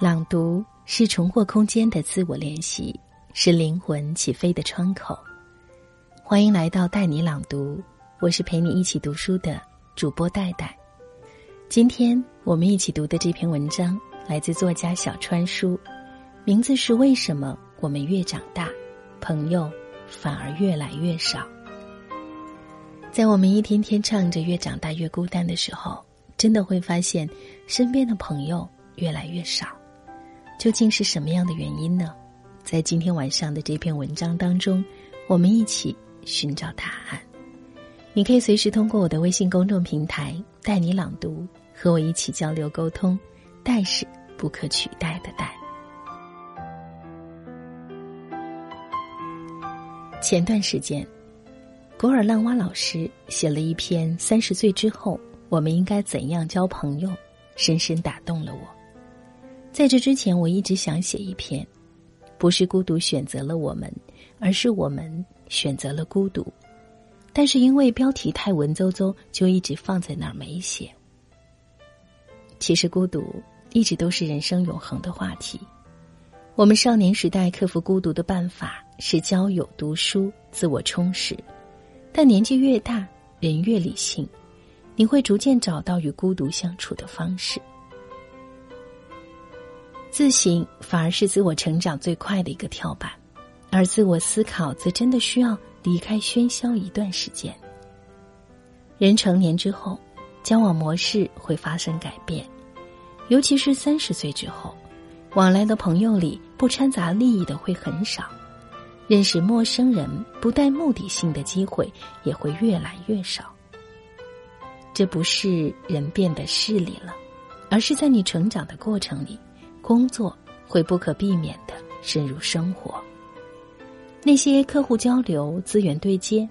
朗读是重获空间的自我练习，是灵魂起飞的窗口。欢迎来到带你朗读，我是陪你一起读书的主播戴戴。今天我们一起读的这篇文章来自作家小川书，名字是《为什么我们越长大，朋友反而越来越少》。在我们一天天唱着“越长大越孤单”的时候，真的会发现身边的朋友越来越少。究竟是什么样的原因呢？在今天晚上的这篇文章当中，我们一起寻找答案。你可以随时通过我的微信公众平台“带你朗读”和我一起交流沟通。代是不可取代的代。前段时间，古尔浪哇老师写了一篇《三十岁之后我们应该怎样交朋友》，深深打动了我。在这之前，我一直想写一篇，不是孤独选择了我们，而是我们选择了孤独。但是因为标题太文绉绉，就一直放在那儿没写。其实孤独一直都是人生永恒的话题。我们少年时代克服孤独的办法是交友、读书、自我充实，但年纪越大，人越理性，你会逐渐找到与孤独相处的方式。自省反而是自我成长最快的一个跳板，而自我思考则真的需要离开喧嚣一段时间。人成年之后，交往模式会发生改变，尤其是三十岁之后，往来的朋友里不掺杂利益的会很少，认识陌生人不带目的性的机会也会越来越少。这不是人变得势利了，而是在你成长的过程里。工作会不可避免的深入生活，那些客户交流、资源对接，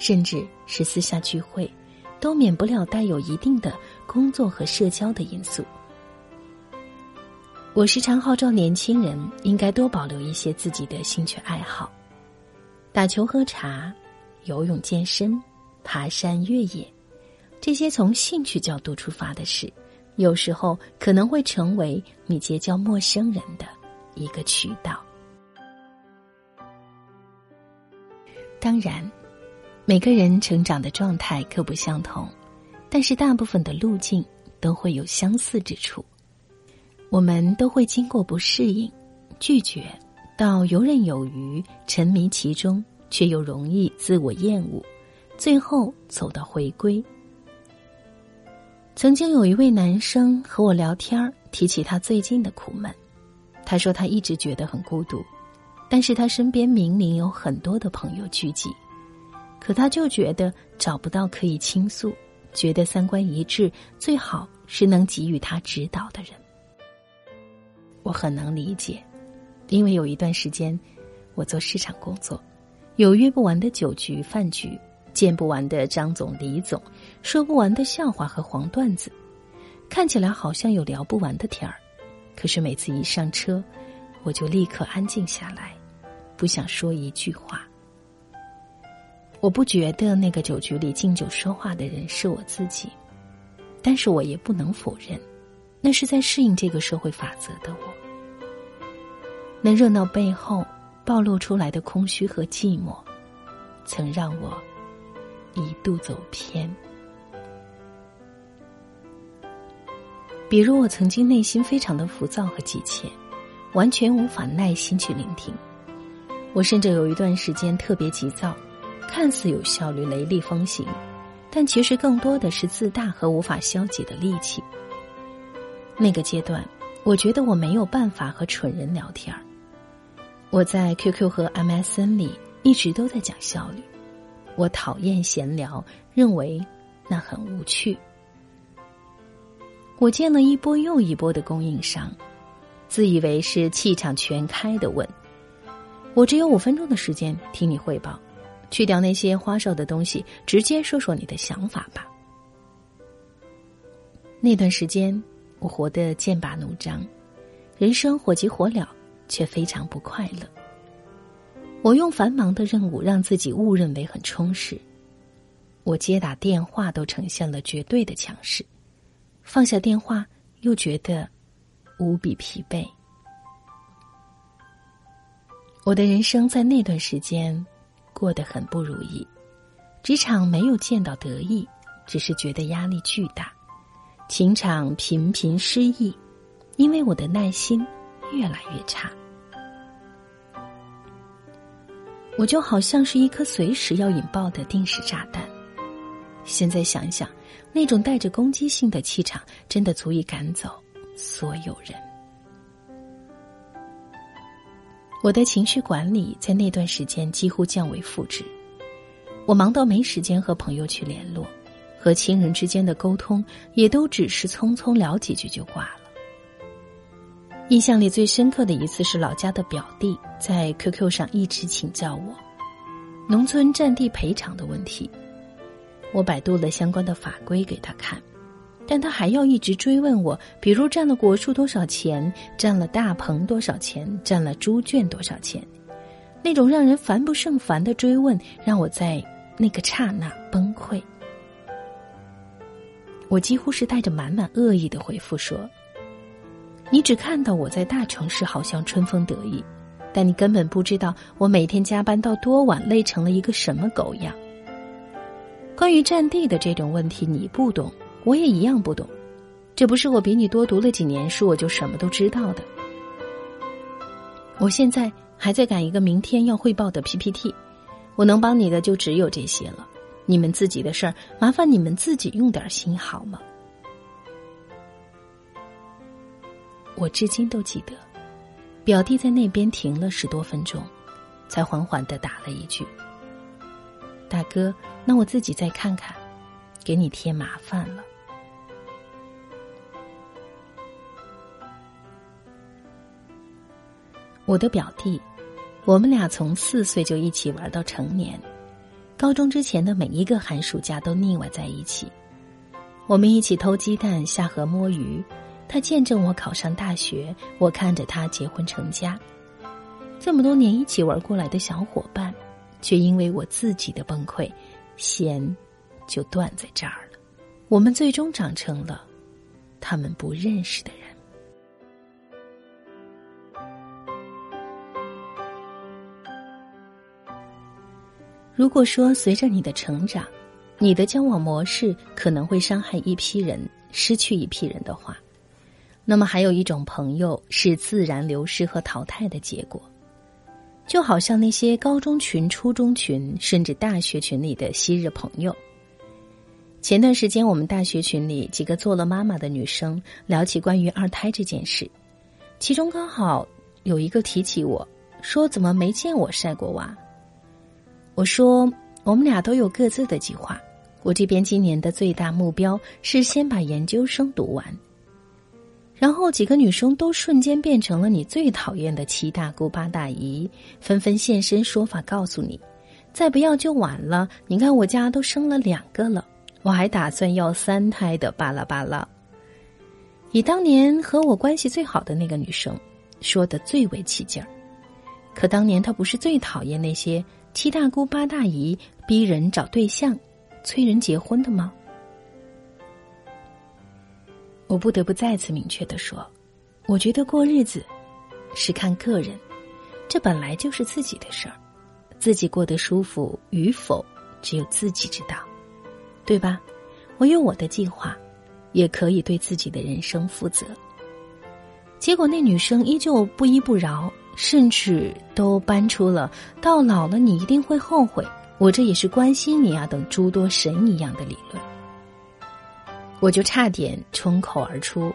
甚至是私下聚会，都免不了带有一定的工作和社交的因素。我时常号召年轻人应该多保留一些自己的兴趣爱好，打球、喝茶、游泳、健身、爬山、越野，这些从兴趣角度出发的事。有时候可能会成为你结交陌生人的一个渠道。当然，每个人成长的状态各不相同，但是大部分的路径都会有相似之处。我们都会经过不适应、拒绝，到游刃有余、沉迷其中，却又容易自我厌恶，最后走到回归。曾经有一位男生和我聊天提起他最近的苦闷。他说他一直觉得很孤独，但是他身边明明有很多的朋友聚集，可他就觉得找不到可以倾诉、觉得三观一致、最好是能给予他指导的人。我很能理解，因为有一段时间我做市场工作，有约不完的酒局饭局。见不完的张总、李总，说不完的笑话和黄段子，看起来好像有聊不完的天儿，可是每次一上车，我就立刻安静下来，不想说一句话。我不觉得那个酒局里敬酒说话的人是我自己，但是我也不能否认，那是在适应这个社会法则的我。那热闹背后暴露出来的空虚和寂寞，曾让我。一度走偏，比如我曾经内心非常的浮躁和急切，完全无法耐心去聆听。我甚至有一段时间特别急躁，看似有效率、雷厉风行，但其实更多的是自大和无法消解的戾气。那个阶段，我觉得我没有办法和蠢人聊天儿。我在 QQ 和 MSN 里一直都在讲效率。我讨厌闲聊，认为那很无趣。我见了一波又一波的供应商，自以为是气场全开的问：“我只有五分钟的时间听你汇报，去掉那些花哨的东西，直接说说你的想法吧。”那段时间，我活得剑拔弩张，人生火急火燎，却非常不快乐。我用繁忙的任务让自己误认为很充实，我接打电话都呈现了绝对的强势，放下电话又觉得无比疲惫。我的人生在那段时间过得很不如意，职场没有见到得意，只是觉得压力巨大；情场频频失意，因为我的耐心越来越差。我就好像是一颗随时要引爆的定时炸弹。现在想想，那种带着攻击性的气场，真的足以赶走所有人。我的情绪管理在那段时间几乎降为负值，我忙到没时间和朋友去联络，和亲人之间的沟通也都只是匆匆聊几句就挂了。印象里最深刻的一次是老家的表弟在 QQ 上一直请教我农村占地赔偿的问题，我百度了相关的法规给他看。但他还要一直追问我，比如占了果树多少钱，占了大棚多少钱，占了猪圈多少钱，那种让人烦不胜烦的追问，让我在那个刹那崩溃。我几乎是带着满满恶意的回复说：“你只看到我在大城市好像春风得意，但你根本不知道我每天加班到多晚，累成了一个什么狗样。关于占地的这种问题，你不懂。”我也一样不懂，这不是我比你多读了几年书，我就什么都知道的。我现在还在赶一个明天要汇报的 PPT，我能帮你的就只有这些了。你们自己的事儿，麻烦你们自己用点心好吗？我至今都记得，表弟在那边停了十多分钟，才缓缓的打了一句：“大哥，那我自己再看看，给你添麻烦了。”我的表弟，我们俩从四岁就一起玩到成年，高中之前的每一个寒暑假都腻歪在一起。我们一起偷鸡蛋、下河摸鱼，他见证我考上大学，我看着他结婚成家。这么多年一起玩过来的小伙伴，却因为我自己的崩溃，弦就断在这儿了。我们最终长成了他们不认识的人。如果说随着你的成长，你的交往模式可能会伤害一批人，失去一批人的话，那么还有一种朋友是自然流失和淘汰的结果，就好像那些高中群、初中群，甚至大学群里的昔日朋友。前段时间，我们大学群里几个做了妈妈的女生聊起关于二胎这件事，其中刚好有一个提起我说：“怎么没见我晒过娃？”我说，我们俩都有各自的计划。我这边今年的最大目标是先把研究生读完。然后几个女生都瞬间变成了你最讨厌的七大姑八大姨，纷纷现身说法，告诉你，再不要就晚了。你看我家都生了两个了，我还打算要三胎的，巴拉巴拉。以当年和我关系最好的那个女生，说的最为起劲儿。可当年她不是最讨厌那些。七大姑八大姨逼人找对象，催人结婚的吗？我不得不再次明确的说，我觉得过日子是看个人，这本来就是自己的事儿，自己过得舒服与否，只有自己知道，对吧？我有我的计划，也可以对自己的人生负责。结果那女生依旧不依不饶。甚至都搬出了“到老了你一定会后悔，我这也是关心你啊”等诸多神一样的理论，我就差点冲口而出：“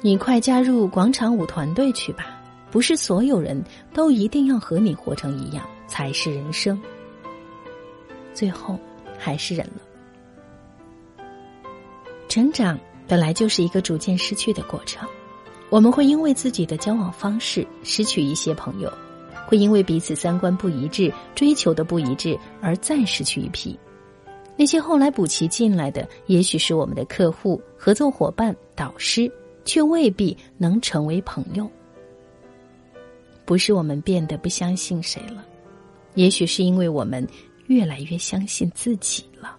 你快加入广场舞团队去吧！不是所有人都一定要和你活成一样才是人生。”最后还是忍了。成长本来就是一个逐渐失去的过程。我们会因为自己的交往方式失去一些朋友，会因为彼此三观不一致、追求的不一致而再失去一批。那些后来补齐进来的，也许是我们的客户、合作伙伴、导师，却未必能成为朋友。不是我们变得不相信谁了，也许是因为我们越来越相信自己了。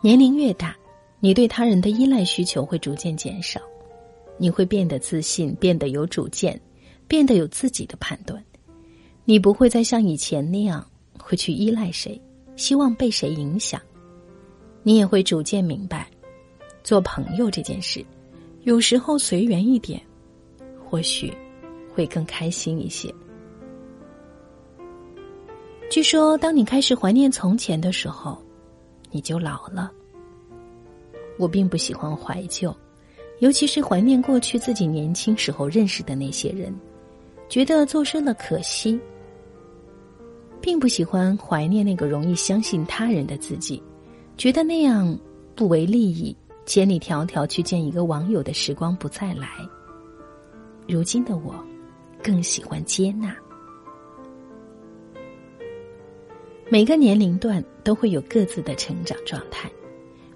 年龄越大。你对他人的依赖需求会逐渐减少，你会变得自信，变得有主见，变得有自己的判断。你不会再像以前那样会去依赖谁，希望被谁影响。你也会逐渐明白，做朋友这件事，有时候随缘一点，或许会更开心一些。据说，当你开始怀念从前的时候，你就老了。我并不喜欢怀旧，尤其是怀念过去自己年轻时候认识的那些人，觉得做深了可惜。并不喜欢怀念那个容易相信他人的自己。觉得那样不为利益，千里迢迢去见一个网友的时光不再来。如今的我，更喜欢接纳。每个年龄段都会有各自的成长状态，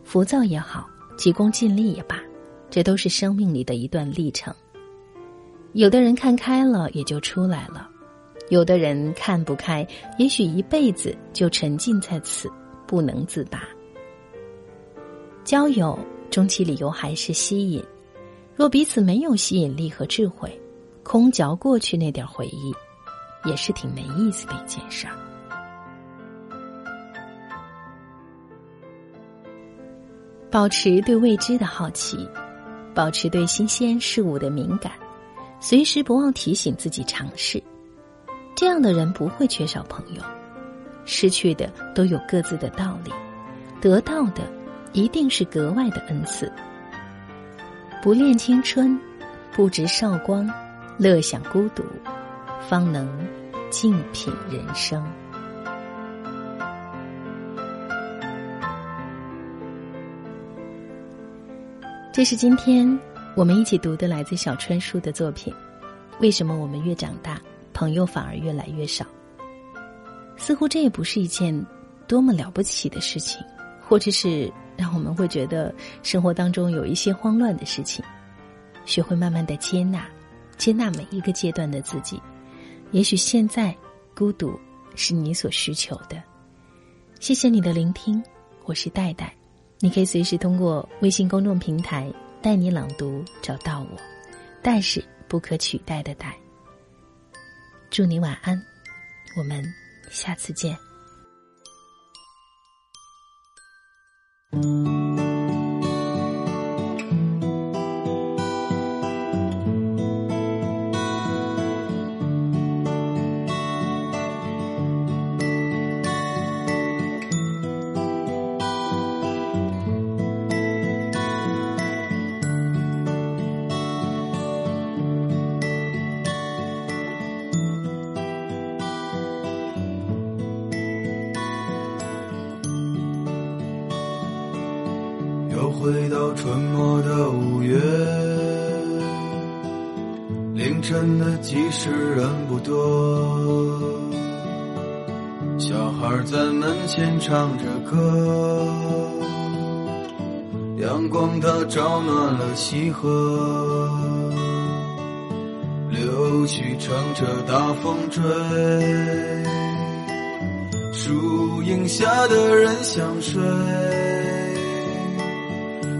浮躁也好，急功近利也罢，这都是生命里的一段历程。有的人看开了，也就出来了；有的人看不开，也许一辈子就沉浸在此，不能自拔。交友终其理由还是吸引，若彼此没有吸引力和智慧，空嚼过去那点回忆，也是挺没意思的一件事儿。保持对未知的好奇，保持对新鲜事物的敏感，随时不忘提醒自己尝试。这样的人不会缺少朋友，失去的都有各自的道理，得到的。一定是格外的恩赐。不恋青春，不值韶光，乐享孤独，方能静品人生。这是今天我们一起读的来自小春树的作品。为什么我们越长大，朋友反而越来越少？似乎这也不是一件多么了不起的事情，或者是。让我们会觉得生活当中有一些慌乱的事情，学会慢慢的接纳，接纳每一个阶段的自己。也许现在孤独是你所需求的。谢谢你的聆听，我是戴戴，你可以随时通过微信公众平台“带你朗读”找到我。但是不可取代的戴。祝你晚安，我们下次见。又回到春末的五月，凌晨的集市人不多，小孩在门前唱着歌，阳光它照暖了溪河，柳絮乘着大风追，树荫下的人想睡。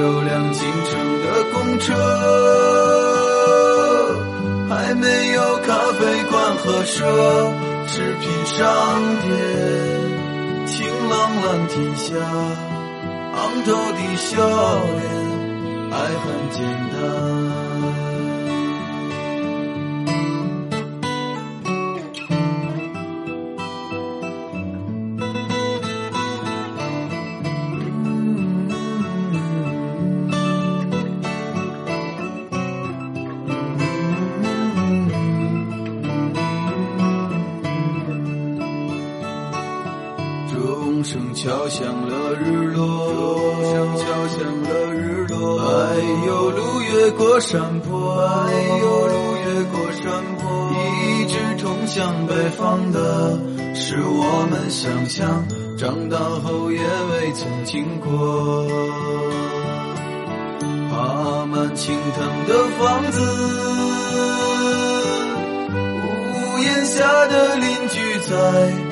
有辆进城的公车，还没有咖啡馆和奢侈品商店。晴朗蓝天下，昂头的笑脸，爱很简单。声敲响了日落，钟敲响了日落。哎呦，路越过山坡，哎呦，路越过山坡，一直通向北方的，是我们想象。长大后也未曾经过，爬满青藤的房子，屋檐下的邻居在。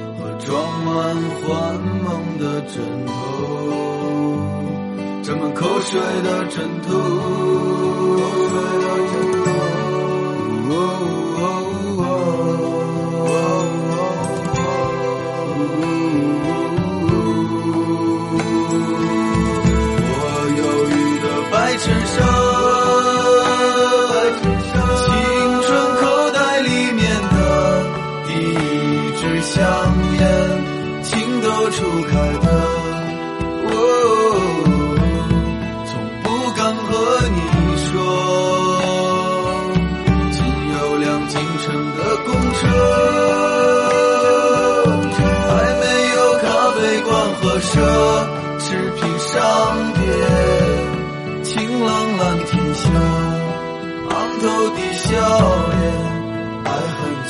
装满幻梦的枕头。沾满口水的枕头。我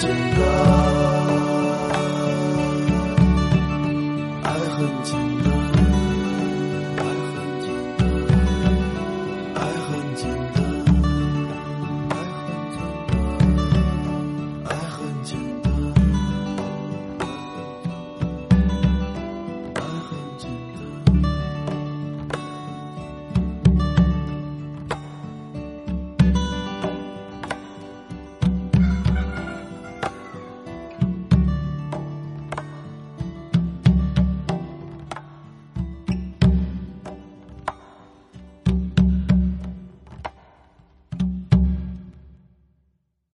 天下，